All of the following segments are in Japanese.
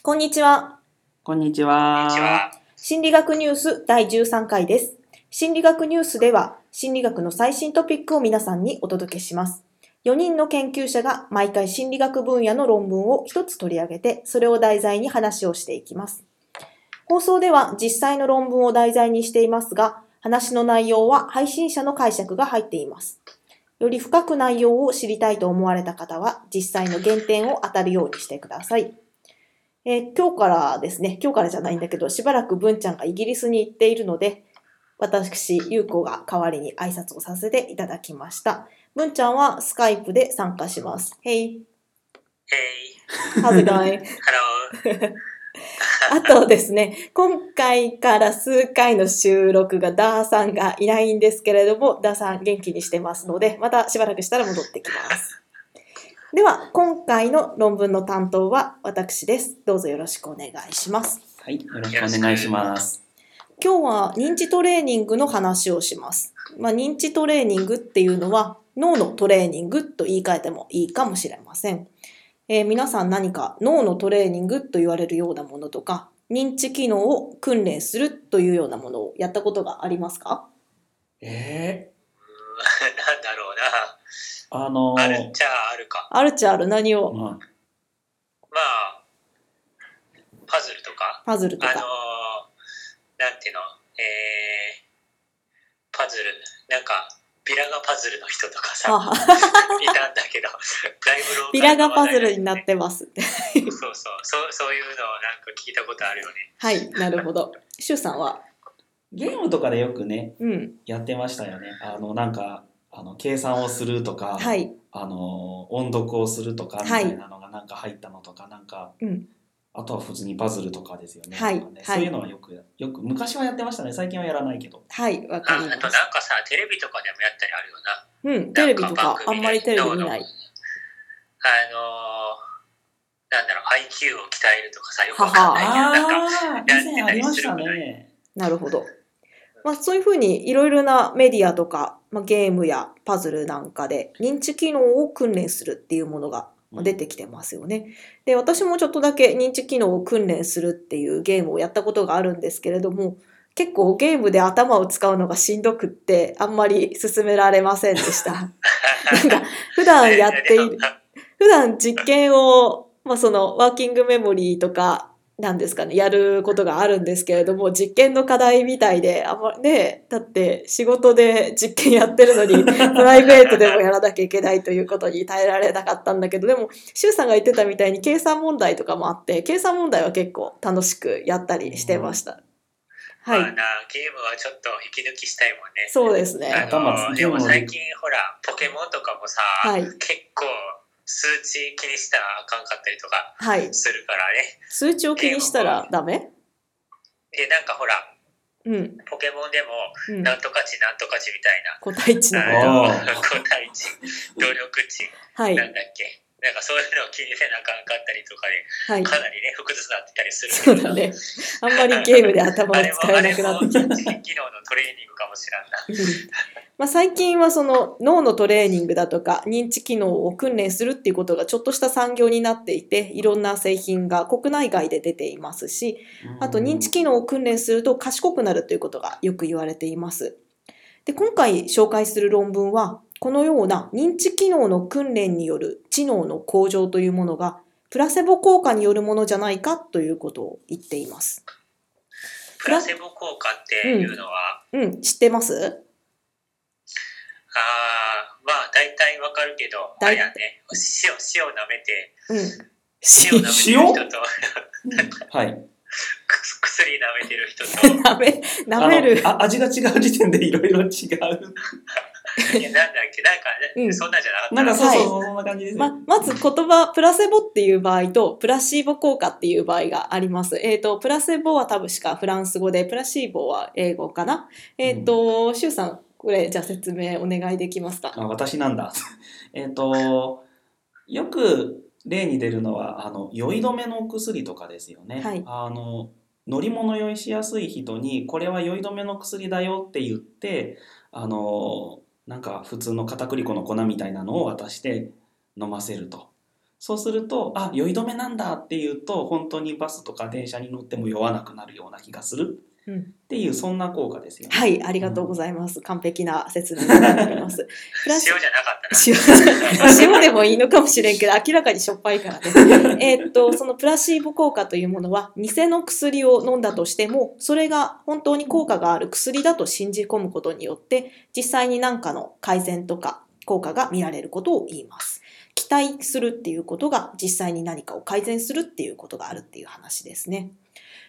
こんにちは。こんにちは。こんにちは。心理学ニュース第13回です。心理学ニュースでは、心理学の最新トピックを皆さんにお届けします。4人の研究者が毎回心理学分野の論文を一つ取り上げて、それを題材に話をしていきます。放送では実際の論文を題材にしていますが、話の内容は配信者の解釈が入っています。より深く内容を知りたいと思われた方は、実際の原点を当たるようにしてください。えー今日からですね、今日からじゃないんだけど、しばらく文ちゃんがイギリスに行っているので、私、ゆうこが代わりに挨拶をさせていただきました。文ちゃんはスカイプで参加します。Hey, Hey, how's it going? hello. あとですね、今回から数回の収録がダーさんがいないんですけれども、ダーさん元気にしてますので、またしばらくしたら戻ってきます。では、今回の論文の担当は私です。どうぞよろしくお願いします。はい、よろしくお願いします。今日は認知トレーニングの話をします。まあ、認知トレーニングっていうのは脳のトレーニングと言い換えてもいいかもしれません。えー皆さん何か脳のトレーニングと言われるようなものとか認知機能を訓練するというようなものをやったことがありますか？えー、あのな。あるっちゃあるか。あるっちゃある何を？まあ、まあ、パズルとか、あのーパズルとか。なんていうの、えー、パズル、なんか、ビラがパズルの人とかさ、いたんだけど、だいぶローカルビラがパズルになってまます。そうそうそう、そういうのをなんか聞いたことあるよね。はい、なるほど。シュウさんは？ゲームとかでよくね、うん。やってましたよね。あの、なんか、あの計算をするとか、はい。あの音読をするとかみたいなのがなんか入ったのとか、なんか、うんあとは普通にパズルとかですよね。はいねはいそういうのはよく、よく昔はやってましたね。最近はやらないけど。はい、わあかりますあとなん。かさ、テレビとかでもやったりあるよな。うん、テレビとかあんまりテレビ見ない。あのーなんだろう、IQ を鍛えるとかさ、よくわかんないけど、なんか、ああ、以前ありましたね。なるほど。まあ、そういうふうにいろいろなメディアとか、まあ、ゲームやパズルなんかで認知機能を訓練するっていうものがまあ出てきてますよね。で私もちょっとだけ認知機能を訓練するっていうゲームをやったことがあるんですけれども結構ゲームで頭を使うのがしんどくってあんまり進められませんでした。なんか普段やっている 普段実験を、まあ、そのワーキングメモリーとかなんですかねやることがあるんですけれども実験の課題みたいであんまりねだって仕事で実験やってるのに プライベートでもやらなきゃいけないということに耐えられなかったんだけどでも周さんが言ってたみたいに計算問題とかもあって計算問題は結構楽しくやったりしてました。はいまあな、ゲームはちょっと息抜きしたいもんね。そうですね。でも最近ほら、ポケモンとかもさ、はい結構数値気にしたらあかんかったりとかはい。するからね。数値を気にしたらダメ？で、なんかほら、うん。ポケモンでも、うん。なんとか値なんとか値みたいな。個体値の個体値、努力値、と。はい。なんだっけ。なんかそういうのを気にせなあかんかったりとかで、はい。かなりね、複雑になってたりするそうだね。あんまりゲームで頭を使えなくなってきた。トレーニングかもしらんな。うんまあ、最近はその脳のトレーニングだとか認知機能を訓練するっていうことがちょっとした産業になっていていろんな製品が国内外で出ていますしあと認知機能を訓練すると賢くなるということがよく言われています。で今回紹介する論文はこのような認知機能の訓練による知能の向上というものがプラセボ効果によるものじゃないかということを言っています。プラセボ効果っていうのは、うん、知ってます？ああ、まあ大体わかるけど、あ大れやね、塩、塩舐めて、うん。塩舐めてる人と、はい。く薬舐めてる人と、舐め、舐める。あ味が違う時点でいろいろ違う。いやなんだっけ、なんかね、うんそんなんじゃなかったなんかそうはいそう、そんな感じですよ。ま、まず言葉、プラセボっていう場合と、プラシーボ効果っていう場合があります。えっ、と、プラセボは多分しかフランス語で、プラシーボは英語かな。えっ、と、シュウさん、これ、じゃあ説明お願いできますか？あ私なんだ。えっと、よく例に出るのは、あの、酔い止めのお薬とかですよね。はいあの、乗り物酔いしやすい人に、これは酔い止めの薬だよって言って、あの、なんか普通の片栗粉の粉みたいなのを渡して飲ませると。そうすると、あ、酔い止めなんだっていうと、本当にバスとか電車に乗っても酔わなくなるような気がするっていう、そんな効果ですよね。はい、ありがとうございます。完璧な説明になります。プラス塩じゃなかったな。塩塩でもいいのかもしれんけど、明らかにしょっぱいからね。えーっと、そのプラシーボ効果というものは、偽の薬を飲んだとしても、それが本当に効果がある薬だと信じ込むことによって、実際に何かの改善とか効果が見られることを言います。期待するっていうことが実際に何かを改善するっていうことがあるっていう話ですね。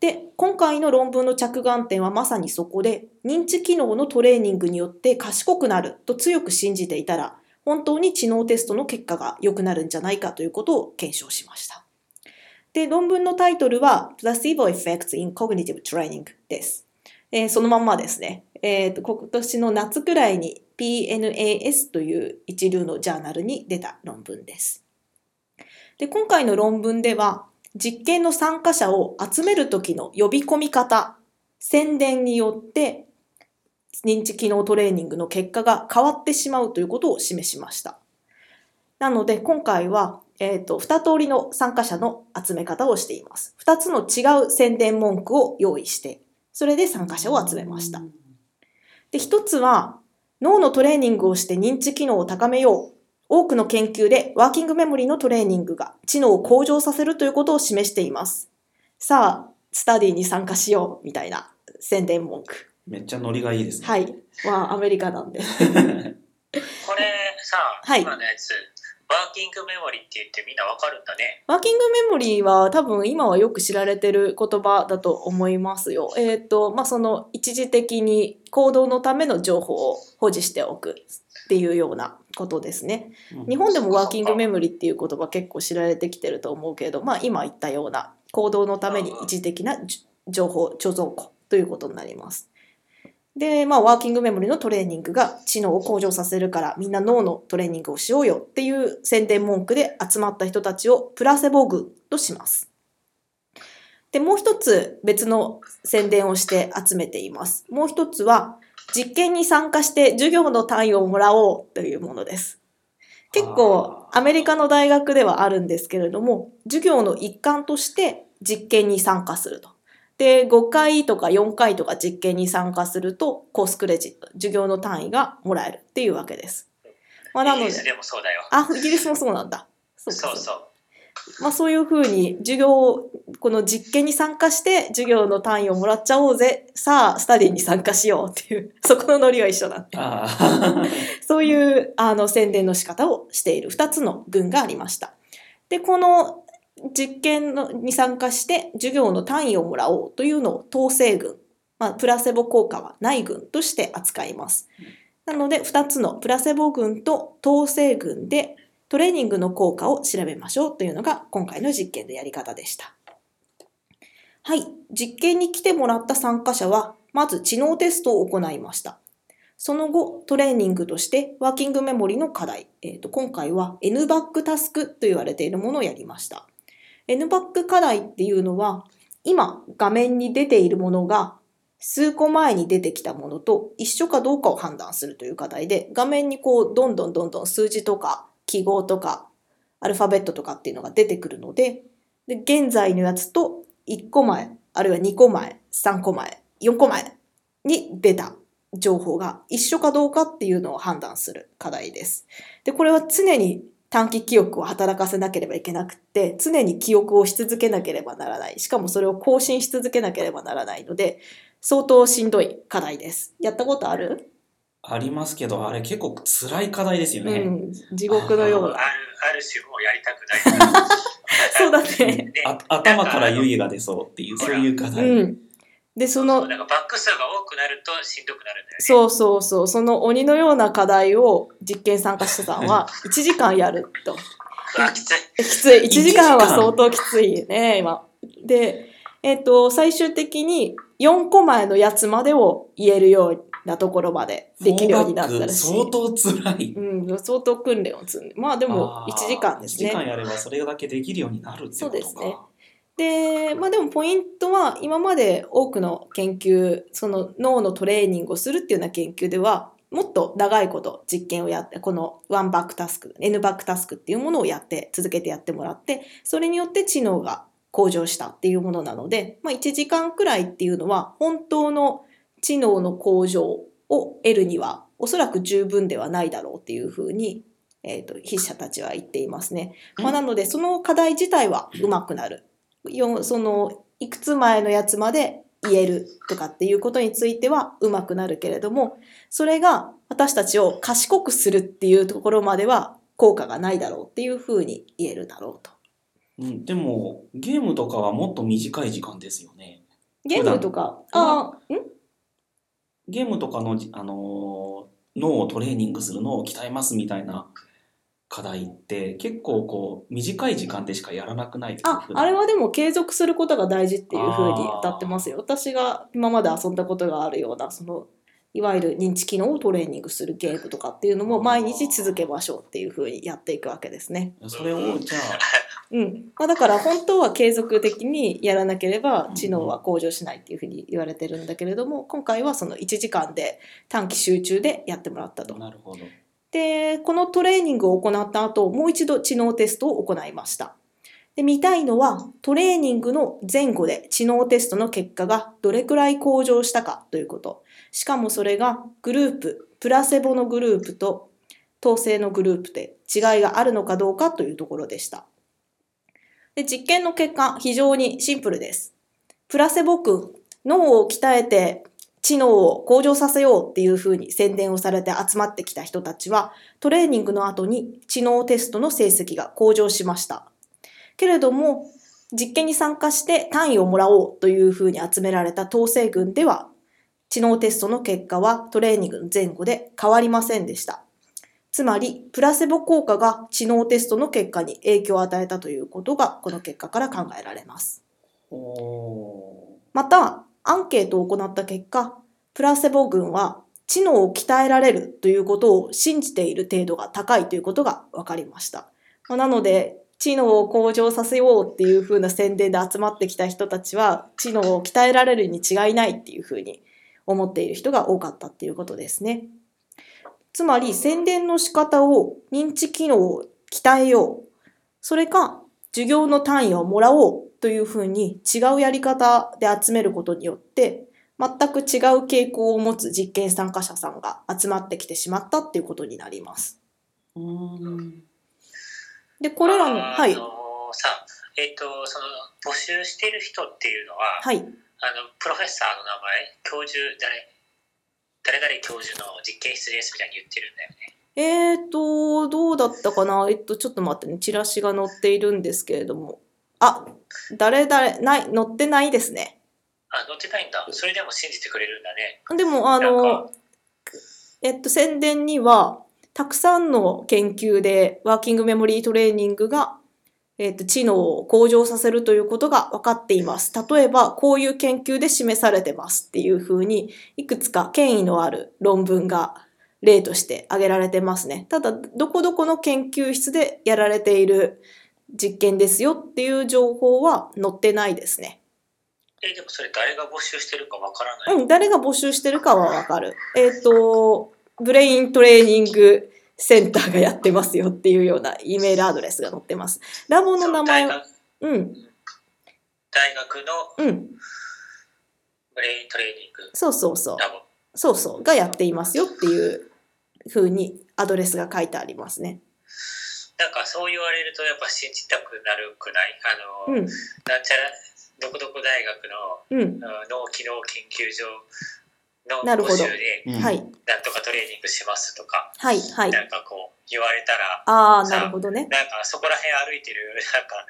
で、今回の論文の着眼点はまさにそこで、認知機能のトレーニングによって賢くなると強く信じていたら、本当に知能テストの結果が良くなるんじゃないかということを検証しました。で、論文のタイトルは Placebo Effects in Cognitive Training です。えーそのまんまですね。えーと、今年の夏くらいに PNAS という一流のジャーナルに出た論文です。で、今回の論文では、実験の参加者を集める時の呼び込み方、宣伝によって認知機能トレーニングの結果が変わってしまうということを示しました。なので今回は、えっ、と、二通りの参加者の集め方をしています。二つの違う宣伝文句を用意して、それで参加者を集めました。で、一つは、脳のトレーニングをして認知機能を高めよう。多くの研究でワーキングメモリのトレーニングが知能を向上させるということを示しています。さあ、スタディに参加しよう、みたいな宣伝文句。めっちゃノリがいいですね。はい。はアメリカなんで。これさ、はい今のやつ、ワーキングメモリって言ってみんなわかるんだね。ワーキングメモリーは多分今はよく知られてる言葉だと思いますよ。えっ、と、まあ、その一時的に行動のための情報を保持しておくっていうようなことですね。うん日本でもワーキングメモリーっていう言葉結構知られてきてると思うけれど、まあ今言ったような行動のために一時的なじ情報貯蔵庫ということになります。で、まあワーキングメモリーのトレーニングが知能を向上させるからみんな脳のトレーニングをしようよっていう宣伝文句で集まった人たちをプラセボ群とします。で、もう一つ別の宣伝をして集めています。もう一つは実験に参加して授業の単位をもらおうというものです。結構アメリカの大学ではあるんですけれども、授業の一環として実験に参加すると。で、5回とか4回とか実験に参加すると、コースクレジット、授業の単位がもらえるっていうわけです。まあ、なのでイギリス、でもそうだよ。あ、イギリスもそうなんだ。そうかそうそう。まあそういうふうに授業、この実験に参加して授業の単位をもらっちゃおうぜ。さあ、スタディに参加しようっていう、そこのノリは一緒なんで。ああ。そういうあの宣伝の仕方をしている2つの群がありました。で、この実験のに参加して授業の単位をもらおうというのを統制群、まあ、プラセボ効果はない群として扱います。なので2つのプラセボ群と統制群でトレーニングの効果を調べましょうというのが今回の実験のやり方でした。はい。実験に来てもらった参加者は、まず知能テストを行いました。その後、トレーニングとしてワーキングメモリの課題、えーと今回は N バックタスクと言われているものをやりました。N バック課題っていうのは、今画面に出ているものが数個前に出てきたものと一緒かどうかを判断するという課題で、画面にこう、どんどんどんどん数字とか記号とかアルファベットとかっていうのが出てくるので、で現在のやつと1個前、あるいは2個前、3個前、4個前に出た情報が一緒かどうかっていうのを判断する課題です。で、これは常に短期記憶を働かせなければいけなくって、常に記憶をし続けなければならない。しかもそれを更新し続けなければならないので、相当しんどい課題です。やったことある？ありますけど、あれ結構辛い課題ですよね。うん、地獄のような。ある、ある種もうやりたくない。そうだね。であ頭から湯気が出そうっていう、そういう課題。うん。で、その、なんかバック数が多くなるとしんどくなるんだよね。そうそうそう、その鬼のような課題を実験参加者さんは 1時間やると。あ、きつい。きつい。1時間は1時間相当きついね、今。で、えっ、と、最終的に4個前のやつまでを言えるようなところまでできるようになったらしい。相当辛い。うん、相当訓練を積んで。まあでもあー1時間です1時間ね。やればそれだけできるようになるってことか。そうですねで、まあでもポイントは今まで多くの研究、その脳のトレーニングをするっていうような研究では、もっと長いこと実験をやって、このワンバックタスク、N バックタスクっていうものをやって、続けてやってもらって、それによって知能が向上したっていうものなので、まあ1時間くらいっていうのは本当の知能の向上を得るにはおそらく十分ではないだろうっていうふうに、えー、と筆者たちは言っていますね。まあ、なのでその課題自体は上手くなる。よそのいくつ前のやつまで言えるとかっていうことについては上手くなるけれどもそれが私たちを賢くするっていうところまでは効果がないだろうっていうふうに言えるだろうと。うん、でも、ゲームとかはもっと短い時間ですよね。ゲームとか、ああ、ん？ゲームとかの、あのー脳をトレーニングするのを鍛えますみたいな課題って結構こう短い時間でしかやらなくない？ですかあ、あれはでも継続することが大事っていうふうに歌ってますよ。私が今まで遊んだことがあるような、その、いわゆる認知機能をトレーニングするゲームとかっていうのも毎日続けましょうっていうふうにやっていくわけですね。それをじゃあ うん。まあ、だから本当は継続的にやらなければ知能は向上しないっていうふうに言われてるんだけれども、今回はその1時間で短期集中でやってもらったと。なるほど。で、このトレーニングを行った後、もう一度知能テストを行いました。で、見たいのは、トレーニングの前後で知能テストの結果がどれくらい向上したかということ。しかもそれがグループ、プラセボのグループと統制のグループで違いがあるのかどうかというところでした。で、実験の結果、非常にシンプルです。プラセボ君、脳を鍛えて知能を向上させようっていうふうに宣伝をされて集まってきた人たちは、トレーニングの後に知能テストの成績が向上しました。けれども、実験に参加して単位をもらおうというふうに集められた統制軍では、知能テストの結果はトレーニングの前後で変わりませんでした。つまり、プラセボ効果が知能テストの結果に影響を与えたということが、この結果から考えられます。おまた、アンケートを行った結果、プラセボ群は知能を鍛えられるということを信じている程度が高いということが分かりました。まあなので、知能を向上させようっていう風な宣伝で集まってきた人たちは、知能を鍛えられるに違いないっていう風に思っている人が多かったっていうことですね。つまり、宣伝の仕方を認知機能を鍛えよう。それか、授業の単位をもらおうというふうに違うやり方で集めることによって全く違う傾向を持つ実験参加者さんが集まってきてしまったっていうことになります。で、これらの、あはい、のさ、えっ、と、その、募集してる人っていうのは、はい、あの、プロフェッサーの名前、教授、誰、誰々教授の実験室ですみたいに言ってるんだよね。えーと、どうだったかな？えっと、ちょっと待ってね、チラシが載っているんですけれども。あ、誰々、ない、載ってないですね。あ、載ってないんだ。それでも信じてくれるんだね。でも、あのか、えっと、宣伝には、たくさんの研究でワーキングメモリートレーニングが、えっと、知能を向上させるということが分かっています。例えば、こういう研究で示されてますっていうふうに、いくつか権威のある論文が例として挙げられてますね。ただ、どこどこの研究室でやられている実験ですよっていう情報は載ってないですね。え、でもそれ誰が募集してるかわからない。うん、誰が募集してるかはわかる。えっ、と、ブレイントレーニングセンターがやってますよっていうような E メールアドレスが載ってます。ラボの名前は、大学。うん、大学のうん、ブレイントレーニング。そうそうそう。そうそう、がやっていますよっていう風にアドレスが書いてありますね。なんかそう言われるとやっぱ信じたくなるくない？あの、うん、なんちゃら、どこどこ大学のうん、うん脳機能研究所のなるほど募集で、うんはい、なんとかトレーニングしますとか、はい、はい。なんかこう言われたら、ああ、なるほどね。なんかそこら辺歩いてる、なんか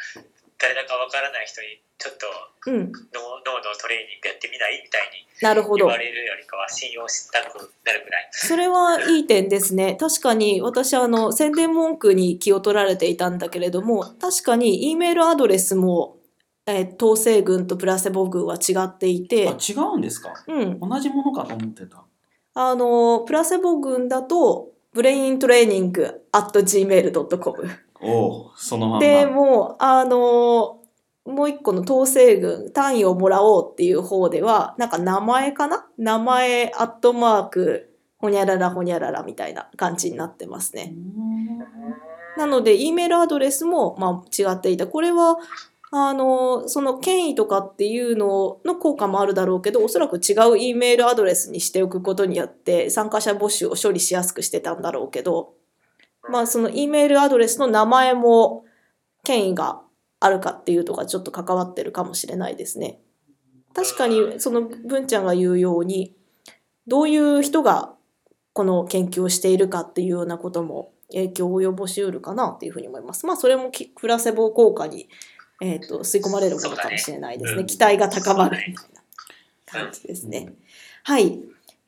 誰だかわからない人にちょっとうん、脳脳のトレーニングやってみないみたいになるほど言わ。れるよりかは信用したくなるぐらい。それはいい点ですね。確かに私あの宣伝文句に気を取られていたんだけれども、確かに E メールアドレスも、えー統制群とプラセボ群は違っていてあ、違うんですか？うん、同じものかと思ってた。あのプラセボ群だとブレイントレーニング at gmail.com おお、そのまんま。でもうあのもう一個の統制群単位をもらおうっていう方ではなんか名前かな？名前アットマークほにゃららほにゃららみたいな感じになってますね。なので、E メールアドレスも、まあ、違っていた。これは、あの、その権威とかっていうのの効果もあるだろうけど、おそらく違う E メールアドレスにしておくことによって、参加者募集を処理しやすくしてたんだろうけど、まあ、その E メールアドレスの名前も権威があるかっていうとかちょっと関わってるかもしれないですね。確かに、その文ちゃんが言うように、どういう人がこの研究をしているかっていうようなことも影響を及ぼしうるかなっていうふうに思います。まあそれもきプラセボ効果に、えー、と吸い込まれるものかもしれないですね。ね期待が高まるみたいな感じですね。はい。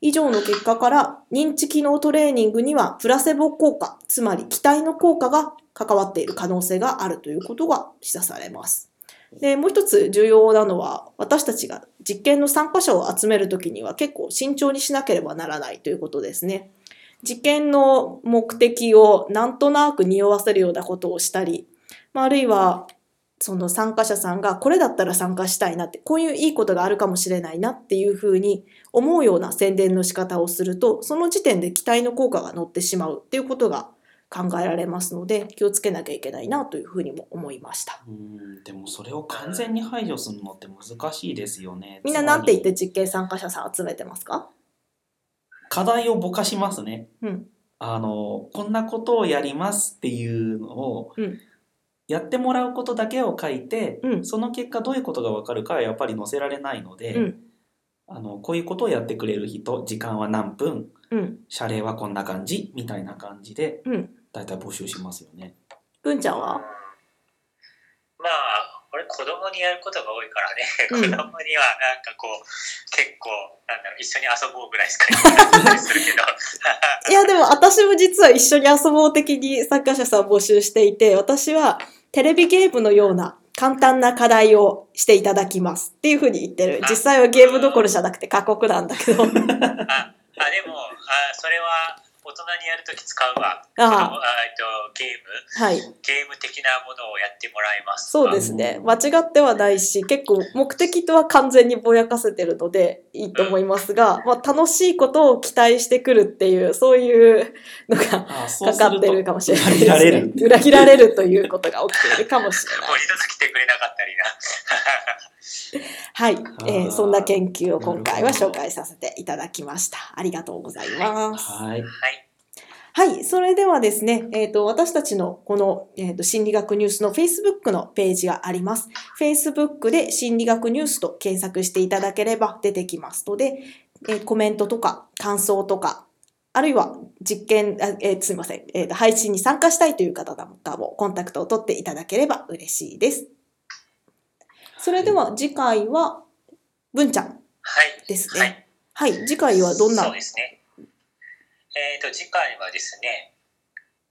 以上の結果から認知機能トレーニングにはプラセボ効果、つまり期待の効果が関わっている可能性があるということが示唆されます。で、もう一つ重要なのは、私たちが実験の参加者を集めるときには結構慎重にしなければならないということですね。実験の目的をなんとなく匂わせるようなことをしたり、まあ、あるいはその参加者さんがこれだったら参加したいなって、こういういいことがあるかもしれないなっていうふうに思うような宣伝の仕方をすると、その時点で期待の効果が乗ってしまうっていうことが考えられますので、気をつけなきゃいけないなというふうにも思いました。うんでもそれを完全に排除するのって難しいですよね。みんななんて言って実験参加者さん集めてますか？課題をぼかしますね。うん。あのこんなことをやりますっていうのをうんやってもらうことだけを書いて、うんその結果どういうことが分かるかはやっぱり載せられないので、うん。あのこういうことをやってくれる人時間は何分うん。謝礼はこんな感じみたいな感じでうん。だいたい募集しますよね。文ちゃんは？まあ、俺子供にやることが多いからね、うん子供にはなんかこう、結構、なんだろう、一緒に遊ぼうぐらいしかするけど。いやでも私も実は一緒に遊ぼう的に参加者さん募集していて、私はテレビゲームのような簡単な課題をしていただきますっていうふうに言ってる。実際はゲームどころじゃなくて過酷なんだけど。あ、あでも、あそれは大人にやるとき使うわ。ああと、ゲーム、はい。ゲーム的なものをやってもらいます。そうですね。間違ってはないし、結構目的とは完全にぼやかせてるのでいいと思いますが、まあ楽しいことを期待してくるっていう、そういうのがかかってるかもしれないです、ね。裏切られる。裏切られるということが起きているかもしれないもう。二度と来てくれなかったりな。はい、えーそんな研究を今回は紹介させていただきました。ありがとうございます。はい。はい。はい、それではですね、えっ、と、私たちのこの、えーと心理学ニュースの Facebook のページがあります。Facebook で心理学ニュースと検索していただければ出てきますので、えーコメントとか感想とか、あるいは実験、あえーすみません、えーと、配信に参加したいという方なんかもコンタクトを取っていただければ嬉しいです。それでは次回は、文ちゃんはい。ですはいね。はい、次回はどんな？そうですね。えっ、と、次回はですね、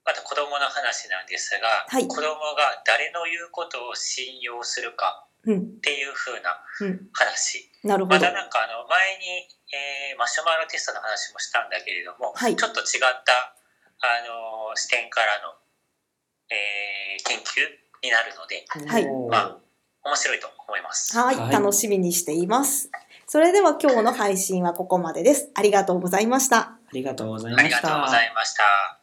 また子供の話なんですが、はい子供が誰の言うことを信用するかうん、っていう風なうん、話。なるほどまた。なんかあの前に、えーマシュマロテストの話もしたんだけれども、はいちょっと違った、あのー視点からの、えー研究になるので、はいまあ面白いと思います。はい、はい楽しみにしています。それでは今日の配信はここまでです。ありがとうございました。ありがとうございあましたりがとうござ。いました。